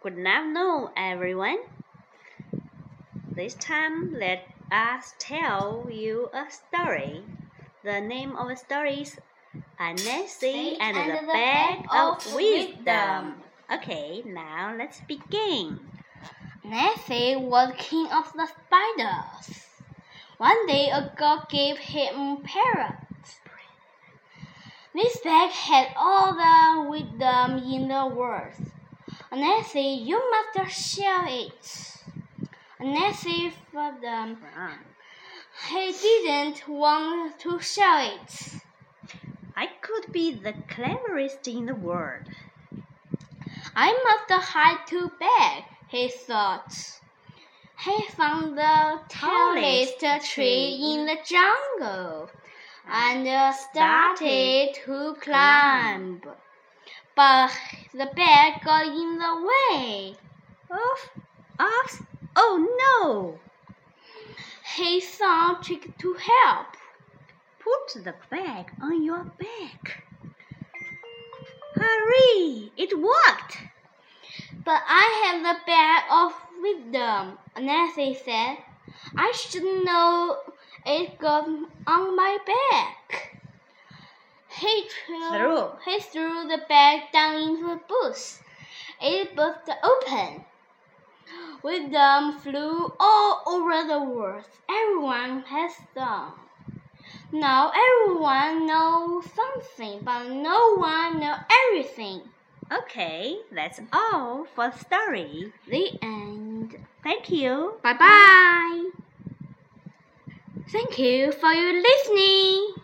Good afternoon, everyone. This time, let us tell you a story. The name of the story is Anansi and, and the the Bag of of Wisdom. Okay, now let's begin. Anansi was king of the spiders. One day a girl gave him parrots. This bag had all the wisdom in the world. Anansi, you must share it. Anansi for them. He didn't want to share it. I could be the cleverest in the world. I must hide to beg, he thought. He found the tallest tree in the jungle and started to climb. But the bear got in the way. Off, off. Oh no! He saw Trick to help. Put the bag on your back. Hurry! It worked! But I have the bag of wisdom, Anansi said. I should know it got on my back. He threw, he threw the bag down into the bush. It burst open. Wisdom flew all over the world. Everyone has some. Now everyone knows something, but no one knows everything. Okay, that's all for the story. The end. Thank you. Bye bye. Thank you for your listening.